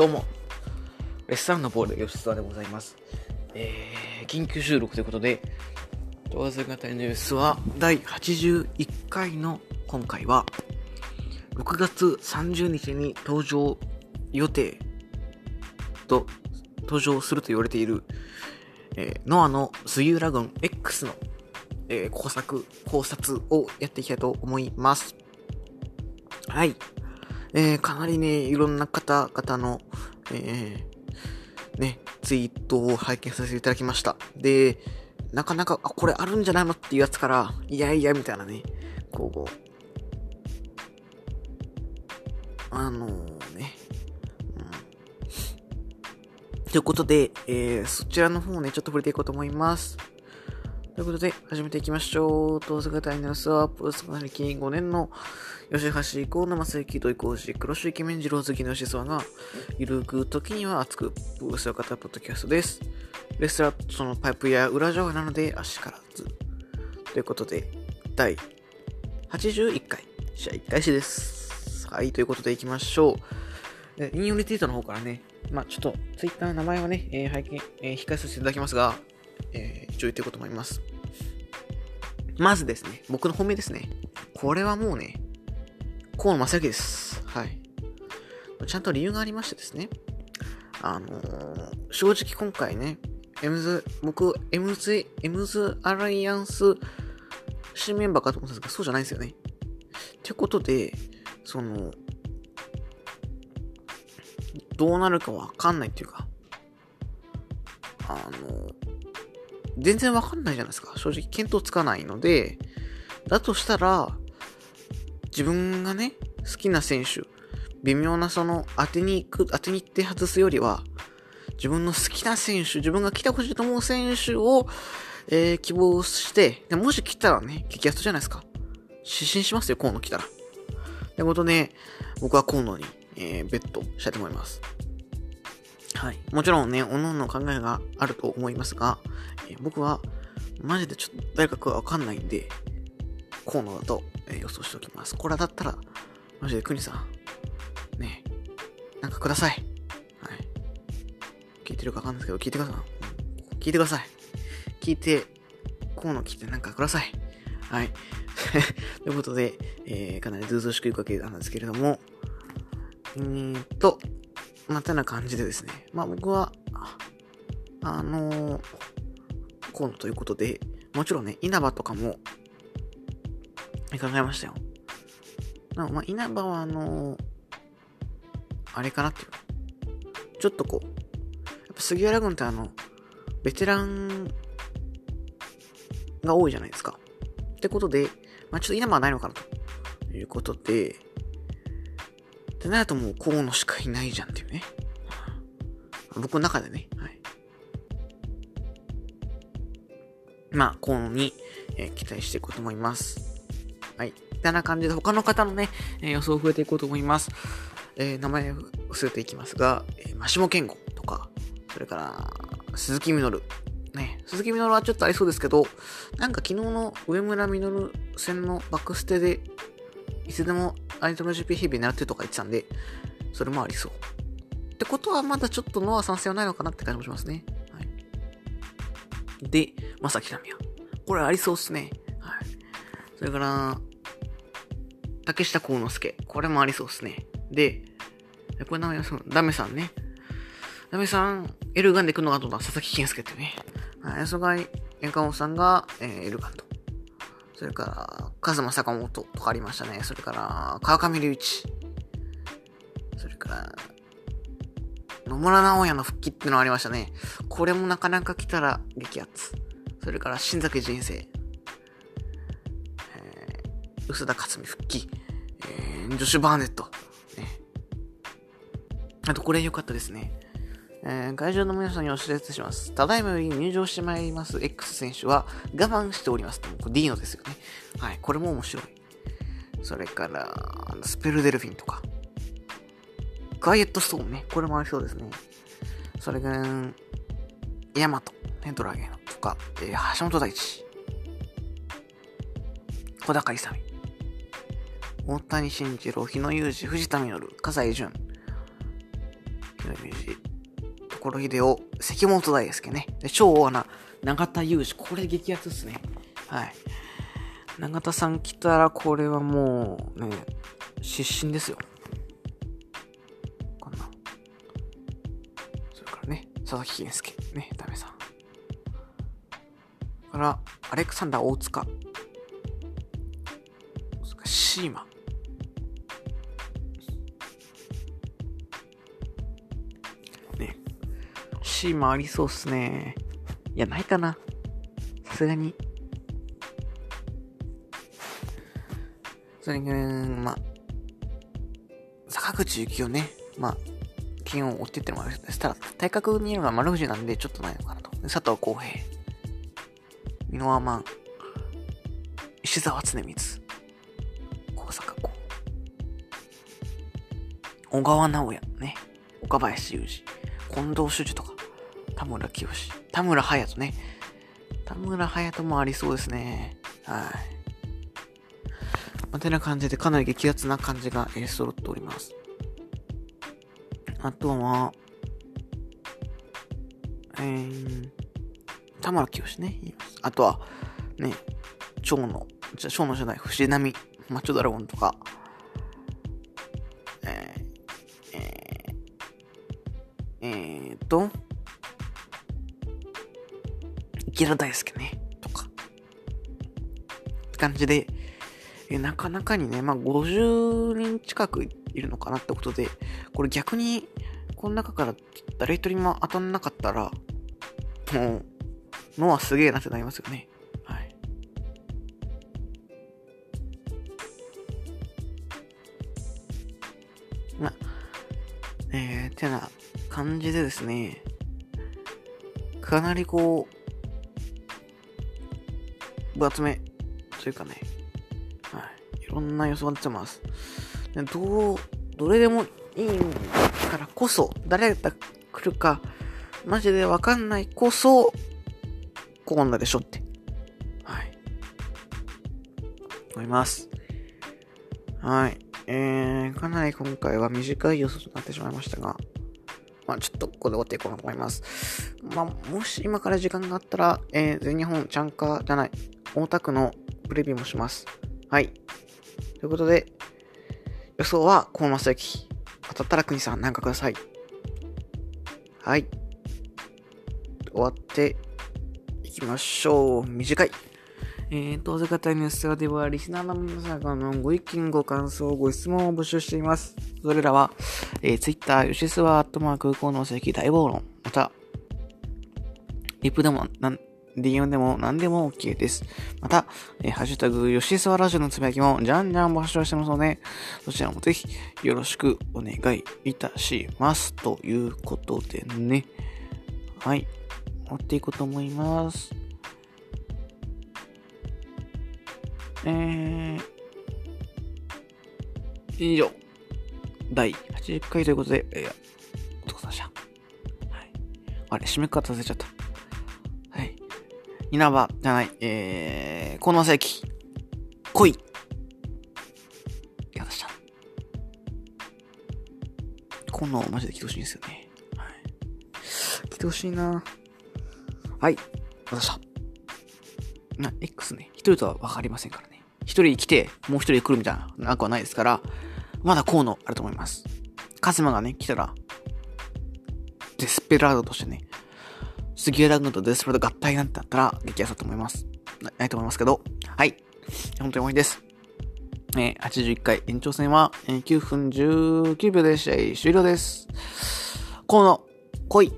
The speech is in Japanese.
どうも、レッサンのボール吉沢でございます。えー、緊急収録ということで、問わず型ニュースは第81回の今回は、6月30日に登場予定と登場すると言われている、えー、ノアのスユーラグン X の、えー、工作、考察をやっていきたいと思います。はい。えー、かなりね、いろんな方々の、えー、ね、ツイートを拝見させていただきました。で、なかなか、あ、これあるんじゃないのっていうやつから、いやいや、みたいなね、こう、あのー、ね、うん。ということで、えー、そちらの方をね、ちょっと触れていこうと思います。ということで、始めていきましょう。当姿になるスワープ、スマリキ5年の吉橋以降の正幸土井浩二、黒潮イケメン二郎好きの吉沢が、ゆるく時には熱く、ブースを語るポッドキャストです。レストラットのパイプや裏情報なので、足からず。ということで、第81回、試合1回しです。はい、ということで行きましょう。引用リツイートの方からね、まあちょっと、ツイッターの名前はね、えー、拝見、えー、控えさせていただきますが、えー、一応言っていこうと思います。まずですね、僕の本命ですね。これはもうね、河野真幸です。はい。ちゃんと理由がありましてですね。あのー、正直今回ね、 M's、僕、 M's、M's alliance 新メンバーかと思ったんですけど、そうじゃないんですよね。ってことで、その、どうなるかわかんないっていうか、あの、全然わかんないじゃないですか。正直見当つかないので、だとしたら、自分がね、好きな選手、微妙なその当てに行く、当てに行って外すよりは、自分の好きな選手、自分が来てほしいと思う選手を、えー、希望して、でもし来たらね、激アツじゃないですか。失神しますよ、河野来たら。ってことで、僕は河野に、えー、ベットしたいと思います。はい。もちろんね、各々の考えがあると思いますが、えー、僕は、マジでちょっと誰かかわかんないんで、河野だと、えー、予想しておきます。これだったら、マジで国さん、ね、なんかください。はい。聞いてるかわかんないですけど、聞いてください。聞いてください。聞いて、河野聞いてなんかください。はい。ということで、えー、かなりずうずうしくいくわけなんですけれども、えーと、またな感じでですね、まあ僕は、あのー、河野ということで、もちろんね、稲葉とかも考えましたよ。まあ、稲葉はあのー、あれかなっていう。ちょっとこう、やっぱ杉原軍ってあの、ベテランが多いじゃないですか。ってことで、まあ、ちょっと稲葉はないのかなということで、ってなるともう河野しかいないじゃんっていうね。僕の中でね。はい。まあ、河野に、えー、期待していこうと思います。はい。みたいな感じで他の方のね、えー、予想を増えていこうと思います。えー、名前を伏せていきますが、えー、マシモケンゴとか、それから、鈴木みのる。ね、鈴木みのるはちょっとありそうですけど、なんか昨日の上村みのる戦のバックステで、いつでもアイドル GP ヘビー狙ってるとか言ってたんで、それもありそう。ってことはまだちょっとノア賛成はないのかなって感じもしますね。はい。で、まさきなみや。これありそうっすね。はい。それから、竹下幸之助。これもありそうですね。で、これ名前はダメさんね。ダメさん、エルガンで来るのかと思った佐々木健介ってね。はい、そがい、エンカモさんが、えー、エルガンと。それから、カズマ坂本とかありましたね。それから、川上隆一。それから、野村直哉の復帰ってのありましたね。これもなかなか来たら激アツ。それから、新崎人生。えー、薄田克美復帰。えー、ジョシュ・バーネット。ね、あと、これ良かったですね。えー、会場の皆さんにお知らせします。ただいまより入場してまいります X 選手は我慢しております。これ D のですよね。はい。これも面白い。それから、スペルデルフィンとか。ガイエットストーンね。これもありそうですね。それが、ヤマト、ね、ドラゲーノとか、えー、橋本大地。小高勇。大谷慎次郎、日野裕二、藤田実、葛西潤、木のイメージ。所秀夫、関本大輔ね。で、超大穴、永田裕二。これ激アツっすね。はい。永田さん来たら、これはもう、ね、失神ですよ。こんな。それからね、佐々木健介。ね、ダメさん。から、アレクサンダー大塚。シーマ。シーマありそうっすね。いや、ないかな。さすがに。それに、まあ、坂口幸雄ね、まあ、剣を追ってってもらうしたら、体格にいるのが丸藤なんで、ちょっとないのかなと。佐藤浩平、箕輪マン、石沢常光、小川直也、ね。岡林雄二、近藤主樹とか、田村清、田村隼人ね。田村隼人もありそうですね。はい。まあ、てな感じでかなり激アツな感じが、え、揃っております。あとは、えー、田村清ね。あとは、ね、蝶野、じゃ、蝶野じゃない、藤波、マッチョドラゴンとかええーっ、と、池田大輔ね、とか、感じで、えなかなかにね、まあ、50人近くいるのかなってことで、これ逆に、この中から誰一人も当たんなかったら、もう、のはすげえなってなりますよね。はい。ま、えー、てな感じでですね、かなりこう、分厚めというかね、はい、いろんな予想が出てます。でどう、どれでもいいからこそ、誰が来るか、マジでわかんないこそ、こんなでしょって。はい。思います。はい。えー、かなり今回は短い予想となってしまいましたが、まあ、ちょっとここで終わっていこうと思います。まあ、もし今から時間があったら、えー、全日本チャンカーじゃない、大田区のプレビューもします。はい。ということで、予想は河野正幸。当たったら国さん、なんかください。はい。終わっていきましょう。短い。えー、当然方ニュースでは、リスナーの皆さんからのご意見、ご感想、ご質問を募集しています。それらは、えー、Twitter、吉諏訪アットマーク、河野関大暴論、また、リップでも、なん、DM でも何でも OK です。また、えー、ハッシュタグ、吉沢ラジオのつぶやきも、じゃんじゃん募集してますので、そちらもぜひ、よろしくお願いいたします。ということでね。はい。持っていこうと思います。えー、以上、第80回ということで、えー、お疲れ様でした。はい。あれ、締め方忘れちゃった。稲葉じゃない、えー、河野正幸、来い。やだした。河野、マジで来てほしいんですよね。はい。来てほしいなはい。私した。な、X ね。一人とは分かりませんからね。一人来て、もう一人来るみたいな、なくはないですから、まだ河野あると思います。カズマがね、来たら、デスペラードとしてね、杉浦軍とデスプロード合体なんてあったら、激安だと思います。ないと思いますけど、はい。本当に終わりです。えー、81回延長戦は、えー、9分19秒で試合終了です。この、来い